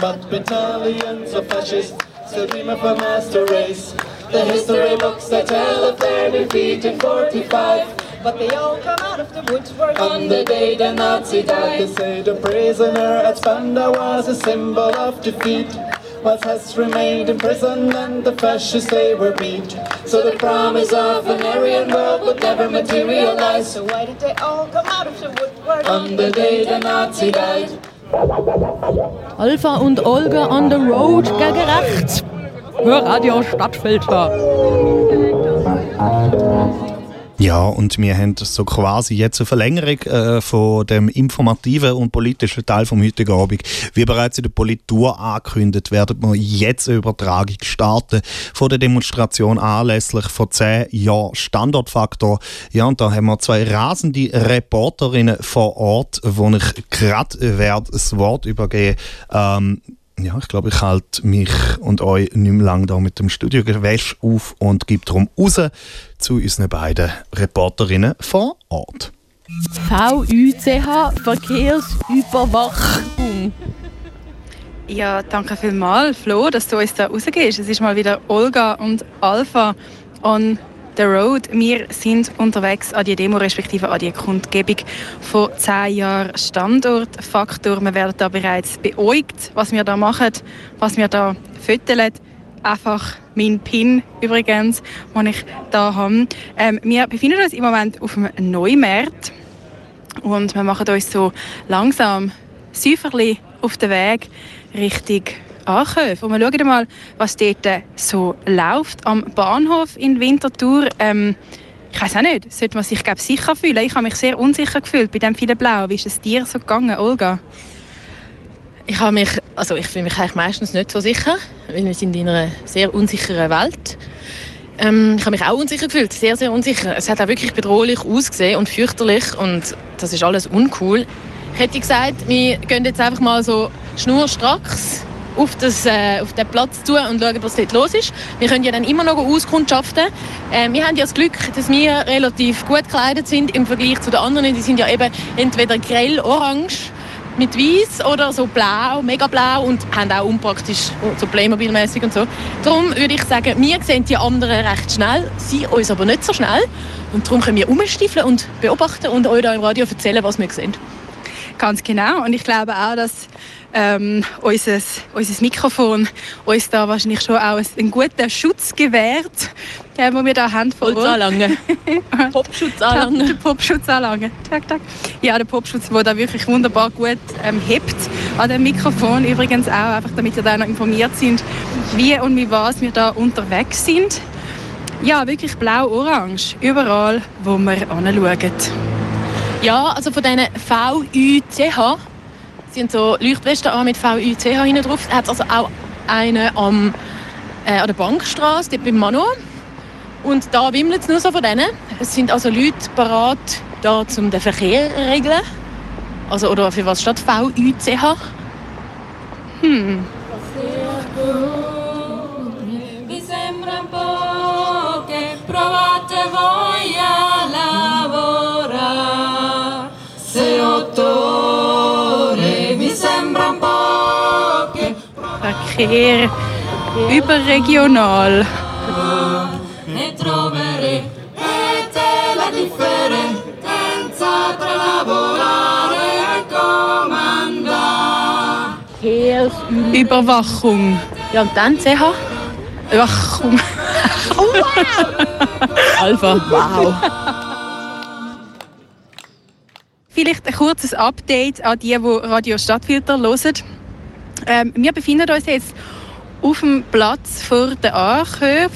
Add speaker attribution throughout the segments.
Speaker 1: But battalions of fascists still dream of a master race. The history books they tell of their defeat in 45.
Speaker 2: But they all come out of the woodwork
Speaker 1: On the day the Nazi died, they say the prisoner at Spandau was a symbol of defeat. What has remained in prison and the fascists they were beat. So the promise of an Aryan world would never materialize.
Speaker 2: So why did they all come out of the woodwork
Speaker 1: On the day the Nazi died.
Speaker 3: Alpha und Olga on the road gegen rechts. Hörradio Stadtfilter.
Speaker 4: Ja, und wir haben so quasi jetzt eine Verlängerung äh, von dem informativen und politischen Teil vom heutigen Abend. Wie bereits in der Politur angekündigt, werden wir jetzt eine Übertragung starten von der Demonstration anlässlich von 10 Jahren Standortfaktor. Ja, und da haben wir zwei rasende Reporterinnen vor Ort, wo ich gerade das Wort übergeben. Ähm, ja, ich glaube, ich halte mich und euch nicht mehr lange da mit dem Studiogewäsch auf und gebe darum raus zu unseren beiden Reporterinnen vor Ort.
Speaker 3: VUCH Verkehrsüberwachung.
Speaker 5: Ja, danke vielmals, Flo, dass du uns da rausgehst. Es ist mal wieder Olga und Alpha on the road. Wir sind unterwegs an die Demo, respektive an die Kundgebung von 10 Jahren Standortfaktor. Wir werden da bereits beäugt, was wir da machen, was wir da föteln. Einfach mein Pin übrigens, den ich da habe. Ähm, wir befinden uns im Moment auf einem Neumarkt und wir machen uns so langsam säuferli auf den Weg Richtung Ankäufe. Und wir schauen mal, was dort so läuft am Bahnhof in Winterthur. Ähm, ich weiß auch nicht, sollte man sich glaub, sicher fühlen. Ich habe mich sehr unsicher gefühlt bei dem vielen Blau. Wie ist es dir so gegangen, Olga?
Speaker 6: Ich habe mich, also ich fühle mich eigentlich meistens nicht so sicher, weil wir sind in einer sehr unsicheren Welt. Ähm, ich habe mich auch unsicher gefühlt, sehr, sehr unsicher. Es hat auch wirklich bedrohlich ausgesehen und fürchterlich und das ist alles uncool. Ich hätte gesagt, wir gehen jetzt einfach mal so schnurstracks auf, das, äh, auf den Platz zu und schauen, was dort los ist. Wir können ja dann immer noch auskundschaften. Äh, wir haben ja das Glück, dass wir relativ gut gekleidet sind im Vergleich zu den anderen. Die sind ja eben entweder grell orange mit weiß oder so blau, mega blau und haben auch unpraktisch so Playmobil-mäßig und so. Darum würde ich sagen, wir sehen die anderen recht schnell, sie uns aber nicht so schnell. Und darum können wir umstiefeln und beobachten und euch da im Radio erzählen, was wir sehen.
Speaker 5: Ganz genau. Und ich glaube auch, dass ähm, unser, unser Mikrofon uns da wahrscheinlich schon auch einen guten Schutz gewährt, den wir da haben.
Speaker 6: Holzanlangen. Popschutz anlangen.
Speaker 5: Der Popschutz anlangen. Tag, tag. Ja, der Popschutz, der da wirklich wunderbar gut ähm, hebt an dem Mikrofon. Übrigens auch, einfach damit ihr da noch informiert sind, wie und mit was wir da unterwegs sind. Ja, wirklich blau-orange. Überall, wo wir anschauen.
Speaker 6: Ja, also von diesen VUCH, sind so Leuchtwesten an mit VUCH hinten drauf. Hat also auch einen am, äh, an der Bankstraße, dort beim Mano. Und da wimmelt es nur so von denen. Es sind also Leute bereit, da zum den Verkehr zu regeln. Also, oder für was steht VUCH? Hm.
Speaker 7: Provate voi e comandare.
Speaker 5: Überwachung.
Speaker 6: Ja, und dann CH?
Speaker 5: Überwachung.
Speaker 6: Alpha. Wow.
Speaker 5: Vielleicht ein kurzes Update an die, die Radio Stadtfilter hören. Ähm, wir befinden uns jetzt auf dem Platz vor der Anköfe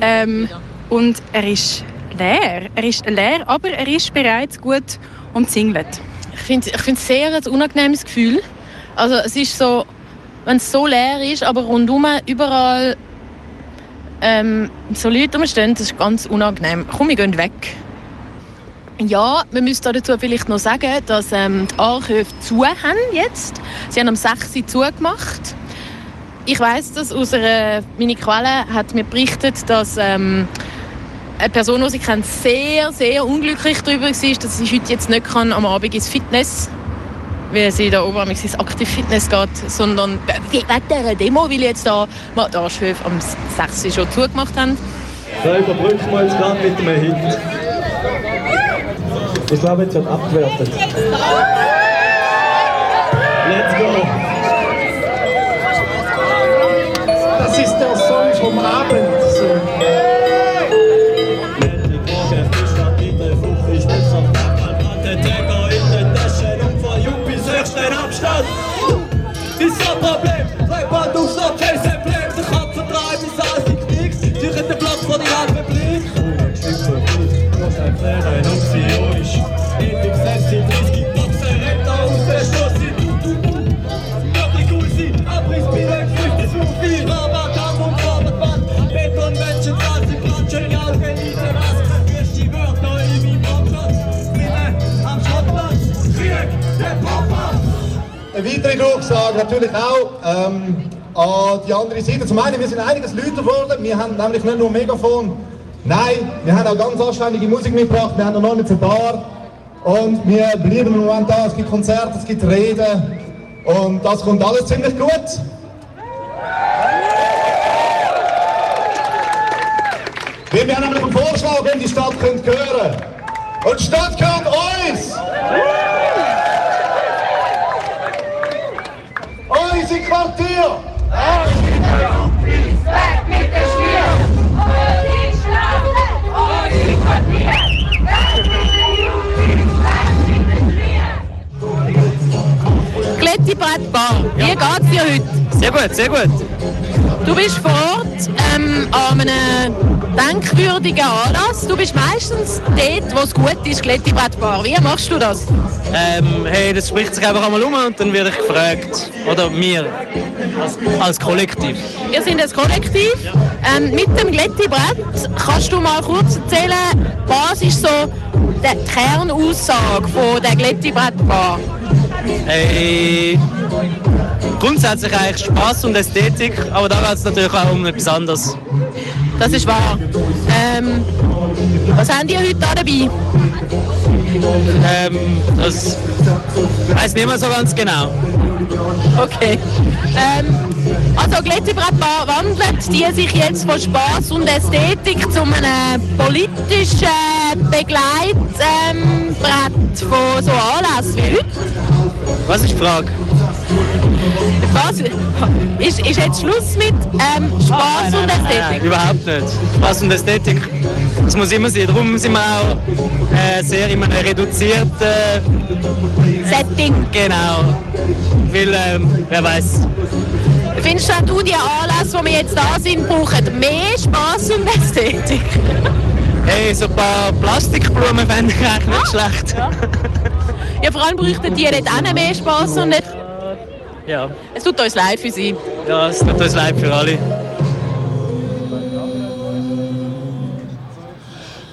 Speaker 5: ähm, und er ist leer. Er ist leer, aber er ist bereits gut umzingelt.
Speaker 6: Ich finde ich es sehr ein unangenehmes Gefühl. Also es ist so, wenn es so leer ist, aber rundum überall ähm, so Leute rumstehen, das ist ganz unangenehm. Komm, wir gehen weg. Ja, wir müssen dazu vielleicht noch sagen, dass ähm, die Anhöfe zu haben jetzt. Sie haben am 6. Uhr zugemacht. Ich weiß das aus einer, meine Quelle hat mir berichtet, dass ähm, eine Person, die sie kennt, sehr, sehr unglücklich darüber war, dass sie heute jetzt nicht kann, am Abend ins Fitness wie es in der Ober ins Active Fitness geht, sondern wegen dieser Demo, weil jetzt da die Arschhöfe am 6. schon zugemacht haben.
Speaker 8: So, überbrücken wir jetzt gerade mit einem Hit. Ich glaube, jetzt wird abgewertet. Let's go!
Speaker 4: Das ist der Song vom Abend.
Speaker 8: Ist ein Problem, Reiband auf so kein Emblem Der Kopf vertreibt ist alles Knicks Durch den Platz von die Republik Das
Speaker 4: Durchsage natürlich auch ähm, an die andere Seite. Zum einen, wir sind einiges lauter geworden. Wir haben nämlich nicht nur Megafon, nein, wir haben auch ganz anständige Musik mitgebracht. Wir haben noch nicht eine Bar. Und wir bleiben im Moment da. Es gibt Konzerte, es gibt Reden. Und das kommt alles ziemlich gut. Wir haben nämlich einen Vorschlag, wenn die Stadt könnt hören. Und die Stadt gehört uns! Unsere Quartier!
Speaker 6: Glättibrettbar, wie geht's dir heute?
Speaker 9: Sehr gut, sehr gut.
Speaker 6: Du bist vor Ort ähm, an einem denkwürdigen Anlass. Du bist meistens dort, wo es gut ist, Glättibrettbar. Wie machst du das?
Speaker 9: Ähm, hey, das spricht sich einfach einmal um und dann werde ich gefragt. Oder wir, als, als Kollektiv.
Speaker 6: Wir sind ein Kollektiv. Ähm, mit dem Glättibrett kannst du mal kurz erzählen, was ist so die Kernaussage von der Glättibrettbar?
Speaker 9: Hey, grundsätzlich eigentlich Spaß und Ästhetik, aber da geht es natürlich auch um etwas anderes.
Speaker 6: Das ist wahr. Ähm, was haben die heute da dabei?
Speaker 9: Ähm, das weiß nicht mehr so ganz genau.
Speaker 6: Okay. Ähm, also Glättibrettbar wandelt die sich jetzt von Spaß und Ästhetik zu einem politischen Begleitbrett ähm, von so Anlässen wie heute.
Speaker 9: Was ist die Frage?
Speaker 6: Was? Ist, ist jetzt Schluss mit ähm, Spaß und Ästhetik?
Speaker 9: überhaupt nicht. Spaß und Ästhetik, das muss immer sein. Darum sind wir auch äh, sehr in einem reduzierten
Speaker 6: Setting.
Speaker 9: Genau. Weil, ähm, wer weiß.
Speaker 6: Findest du, die Anlässe, die wir jetzt da sind, brauchen mehr Spaß und Ästhetik?
Speaker 9: Hey, so ein paar Plastikblumen fände ich eigentlich nicht schlecht.
Speaker 6: Ja, vor allem bräuchten die nicht auch mehr Spaß und nicht.
Speaker 9: Ja,
Speaker 6: Es tut uns leid für sie.
Speaker 9: ja es tut uns leid für alle.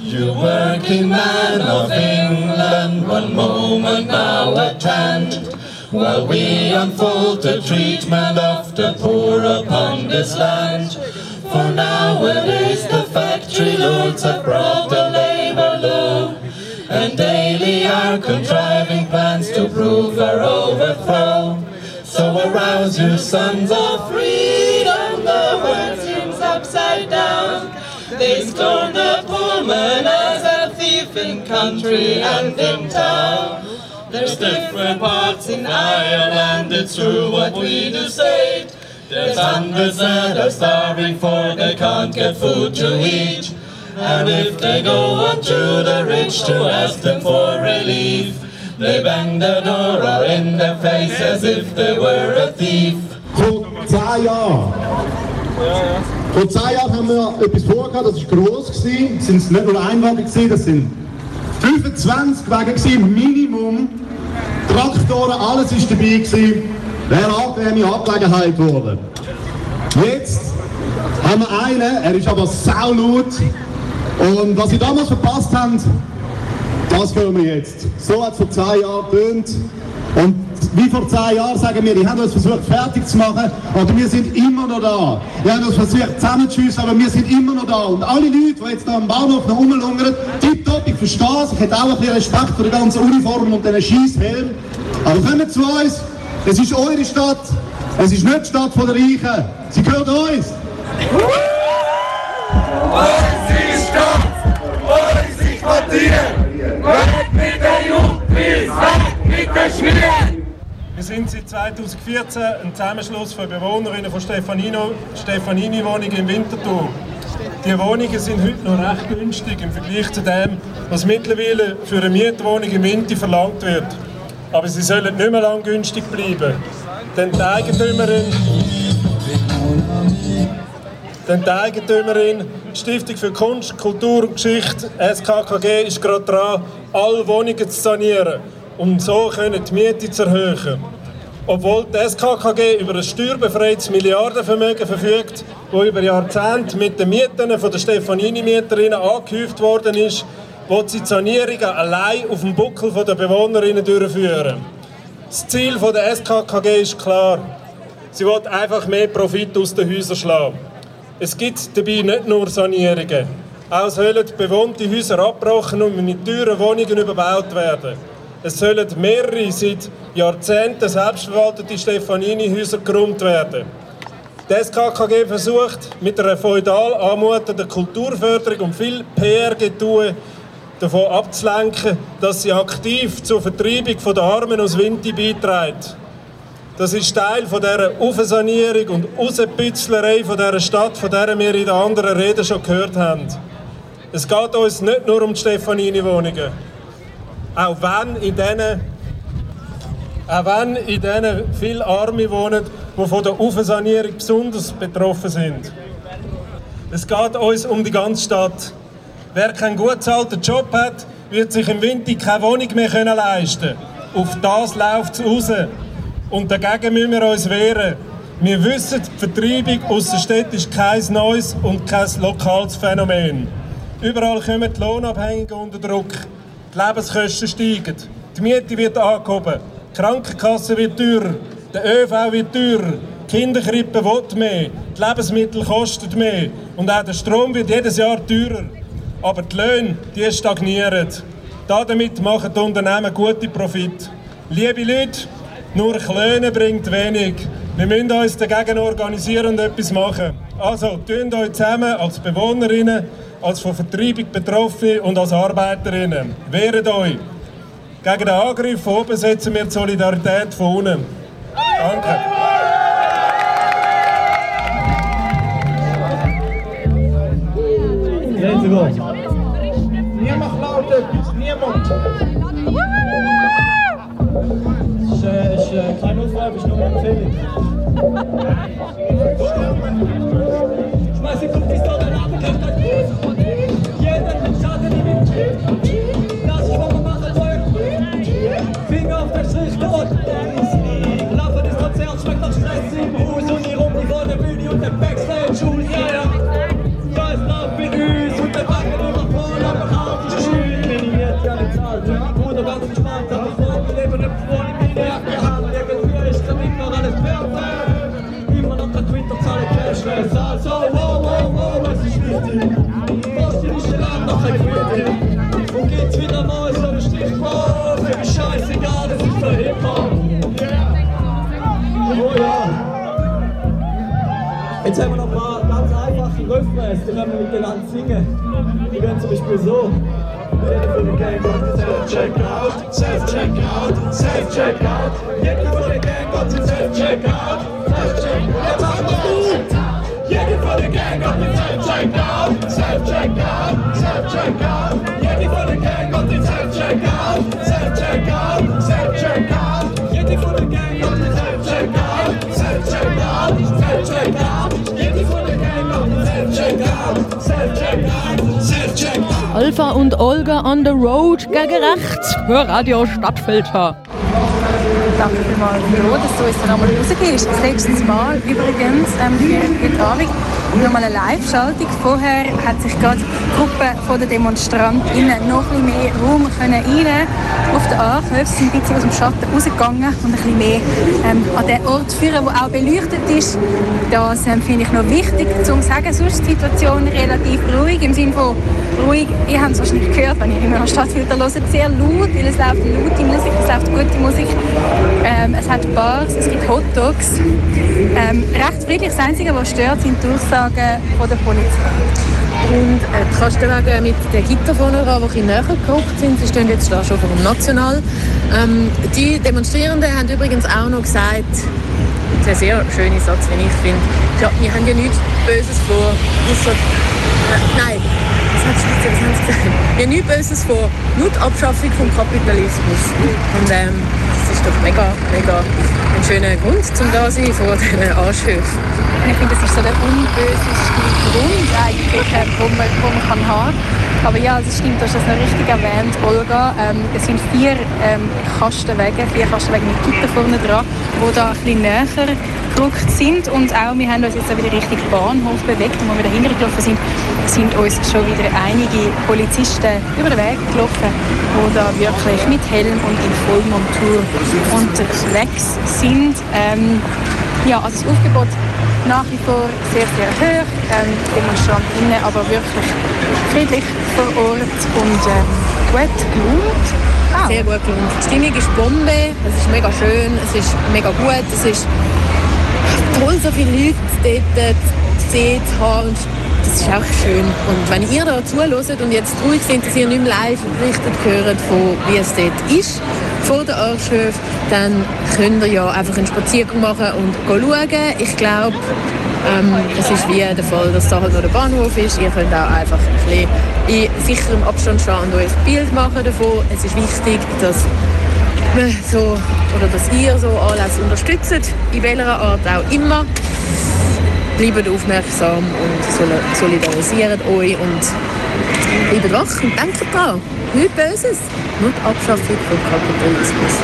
Speaker 1: You working man of England, one moment now at hand, while we unfold the treatment of the poor upon this land. For nowadays the factory lords have brought the labour low, and daily are contriving plans to prove our overthrow. So arouse your sons of freedom, the world seems upside down. They scorn the poor man as a thief in country and in town. There's different parts in Ireland, it's true what we do say. There's hundreds that are starving for they can't get food to eat. And if they go on to the rich to ask them for relief, they bang their door or in their face as if they were a thief.
Speaker 4: Vor zehn Jahren. Haben wir etwas vorgehabt, das war gross. Es sind nicht nur Einwagen, gewesen, das sind 25 Wagen gewesen, Minimum. Traktoren, alles ist dabei gewesen. Wäre eine angenehme Angelegenheit geworden. Jetzt haben wir einen, er ist aber saulaut. Und was sie damals verpasst haben, das hören wir jetzt. So hat es vor zwei Jahren getönt. Und wie vor zehn Jahren sagen wir, die haben uns versucht fertig zu machen, aber wir sind immer noch da. Wir haben uns versucht zusammenzuschiessen, aber wir sind immer noch da. Und alle Leute, die jetzt da am Bahnhof noch rumlungern, tipptopp, ich verstehe es, ich hätte auch ein bisschen Respekt vor der ganzen Uniform und diesen Scheisshelm. Aber kommt zu uns, es ist eure Stadt, es ist nicht die Stadt der Reichen, sie gehört uns.
Speaker 10: Wir sind seit 2014 ein Zusammenschluss von Bewohnerinnen von Stefanino, Stefanini-Wohnungen im Winterthur. Die Wohnungen sind heute noch recht günstig im Vergleich zu dem, was mittlerweile für eine Mietwohnung im Winter verlangt wird. Aber sie sollen nicht mehr lang günstig bleiben. Denn die Eigentümerin, denn die Eigentümerin, die Stiftung für Kunst, Kultur und Geschichte, SKKG, ist gerade dran, alle Wohnungen zu sanieren, um so können die Miete zu erhöhen. Obwohl die SKKG über ein steuerbefreites Milliardenvermögen verfügt, das über Jahrzehnte mit den Mieten der Stefanini-Mieterinnen angehäuft worden ist, will sie die Sanierungen allein auf dem Buckel der Bewohnerinnen durchführen. Das Ziel der SKKG ist klar. Sie will einfach mehr Profit aus den Häusern schlagen. Es gibt dabei nicht nur Sanierungen. Auch sollen bewohnte Häuser abgebrochen und mit teuren Wohnungen überbaut werden. Es sollen mehrere seit Jahrzehnten selbstverwaltete Stefanini-Häuser geräumt werden. Die SKKG versucht mit einer feudal anmutenden Kulturförderung und viel PR-Getue davon abzulenken, dass sie aktiv zur Vertreibung der Armen aus Winti beiträgt. Das ist Teil von dieser Aufsanierung und Rausbützlerei dieser Stadt, von der wir in den anderen Reden schon gehört haben. Es geht uns nicht nur um die Stefanini-Wohnungen. Auch wenn in diesen auch wenn in denen viele Arme wohnen, die von der Aufsanierung besonders betroffen sind. Es geht uns um die ganze Stadt. Wer keinen gut bezahlten Job hat, wird sich im Winter keine Wohnung mehr können leisten Auf das läuft es raus. Und dagegen müssen wir uns wehren. Wir wissen, die Vertreibung aus der Stadt ist kein neues und kein lokales Phänomen. Überall kommen die Lohnabhängigen unter Druck. Die Lebenskosten steigen. Die Miete wird angehoben. Die Krankenkasse wird teurer. Der ÖV wird teurer. Die Kinderkrippe will mehr. Die Lebensmittel kosten mehr. Und auch der Strom wird jedes Jahr teurer. Aber die Löhne, die stagnieren. Damit machen die Unternehmen gute Profit. Liebe Leute, nur Klöne bringt wenig. Wir müssen uns dagegen organisieren und etwas machen. Also, tun euch zusammen als Bewohnerinnen, als von Vertreibung Betroffene und als Arbeiterinnen. Wehret euch! Gegen den Angriff von oben setzen wir die Solidarität von unten. Danke.
Speaker 8: Niemand laut etwas, niemand. Äh, kein Aufruf, ist nur eine Empfehlung. Schmeiß die Cookies da rein, aber könnt euch Jeden Schaden Tritt. Das ist, was man machen soll. Finger auf den Strich dort. Laufe des Konzerts schmeckt nach Stress im Haus und hier rum die vor der Bühne und der Backstage-Schule. Ja, ja. Da ist noch für uns und der Wagen immer voll, aber kaum die Schule. Minimiert ja nicht zahlt. Bruder, ganz entspannt, aber vor mir leben im Vor, ich bin Refrains, die können wir miteinander singen. Die gehen zum Beispiel so. Self-Checkout, Self-Checkout, Self-Checkout. Jeder von der Gang geht Self-Checkout, Self-Checkout. Jetzt machen wir gut! Jeder von der Gang geht Self-Checkout, Self-Checkout, Self-Checkout.
Speaker 7: Alpha und Olga on the road gegen rechts. Hörradio Stadtfilter.
Speaker 5: Danke vielmals, Flo, dass du uns dann einmal rausgehst. Das letzte Mal übrigens ähm, für heute Abend. Nochmal eine Live-Schaltung. Vorher hat sich gerade die Gruppe der DemonstrantInnen noch ein bisschen mehr Raum können rein auf den. Sie sind ein bisschen aus dem Schatten rausgegangen und ein bisschen mehr ähm, an den Ort führen, der auch beleuchtet ist. Das ähm, finde ich noch wichtig zu sagen. Sonst ist die Situation relativ ruhig, im Sinne von ruhig. Ihr habt es wahrscheinlich gehört, wenn ihr immer noch Stadtfilter hört, sehr laut, weil es läuft laute Musik, es läuft gute Musik. Ähm, es hat Bars, es gibt Hotdogs. Ähm, recht friedlich. Das Einzige, was stört, sind die Aussagen von der Polizei.
Speaker 6: Und äh, die Kastenwagen mit den Gitter vorne dran, die ein näher gerückt sind, sie stehen jetzt da schon vor dem National. Ähm, die Demonstrierenden haben übrigens auch noch gesagt, das ist ein sehr schöner Satz, wie ich finde, ja, wir haben ja nichts Böses vor, ausser, äh, nein? Wir haben nichts Böses vor, nur die Abschaffung vom Kapitalismus. Und ähm, das ist doch mega, mega ein schöner Grund, zum da sein vor diesen Arschhöfen.
Speaker 5: Ich finde, das ist so der unböseste Grund eigentlich, wo man, wo man kann haben Aber ja, das stimmt, du hast das noch richtig erwähnt, Olga. Ähm, es sind vier ähm, Kastenwege, vier Kastenwege mit Gitter vorne dran, die da bisschen näher gerückt sind. Und auch, wir haben uns jetzt wieder Richtung Bahnhof bewegt, und wo wir dahinter gelaufen sind, sind uns schon wieder einige Polizisten über den Weg gelaufen, die da wirklich mit Helm und in Vollmontur unterwegs sind. Ähm, ja, also das Aufgebot nach wie vor sehr, sehr hoch. Ähm, Demonstrantinnen aber wirklich friedlich vor Ort und ähm, gut gelaunt. Auch.
Speaker 6: Sehr gut gelaunt. Die Stimmung ist Bombe, es ist mega schön, es ist mega gut, es ist toll, so viele Leute dort gesehen zu haben. Das ist auch schön. Und wenn ihr da zuhört und jetzt ruhig sind, dass ihr nicht mehr live berichtet hört, von wie es dort ist, vor der Arschhöfe, dann könnt ihr ja einfach einen Spaziergang machen und schauen. Ich glaube, ähm, es ist wie der Fall, dass da halt noch der Bahnhof ist. Ihr könnt auch einfach ein bisschen in sicherem Abstand stehen und euch ein Bild machen davon. Es ist wichtig, dass so, oder dass ihr so Anlässe unterstützt, in welcher Art auch immer. Bleibt aufmerksam und solidarisiert euch und bleibt wach und denkt dran. Nichts Böses, nur die Abschaffung vom Kapitalismus.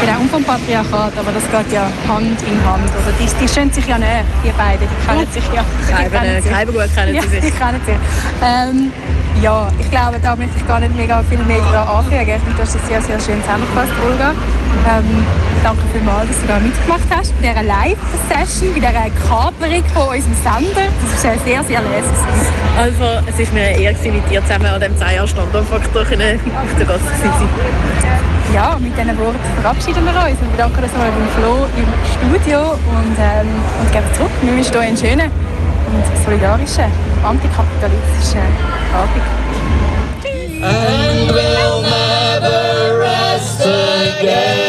Speaker 5: Genau, und vom Patriarchat, aber das geht ja Hand in Hand. Oder die, die stehen sich ja näher, die beiden, die kennen sich ja.
Speaker 6: Kreiben gut kennen
Speaker 5: ja,
Speaker 6: sie sich.
Speaker 5: Kennen sich. Ähm, ja, ich glaube, da möchte ich gar nicht mega viel mehr daran anfügen. Ich finde, du hast das sehr, sehr schön zusammengefasst, Olga. Ähm, danke vielmals, dass du da mitgemacht hast bei dieser Live-Session, bei dieser Kaperung von unserem Sender. Das war sehr, sehr lässig.
Speaker 6: Also, es war mir eine Ehre, mit dir zusammen an diesem Zweierstandortfaktor auf der Gast zu sein.
Speaker 5: Ja, mit diesen Worten verabschieden wir uns. Wir bedanken uns nochmal beim Flo im Studio und, ähm, und geben zurück. Wir wünschen euch einen schönen und solidarischen, antikapitalistischen Abend.
Speaker 1: And we'll never rest again.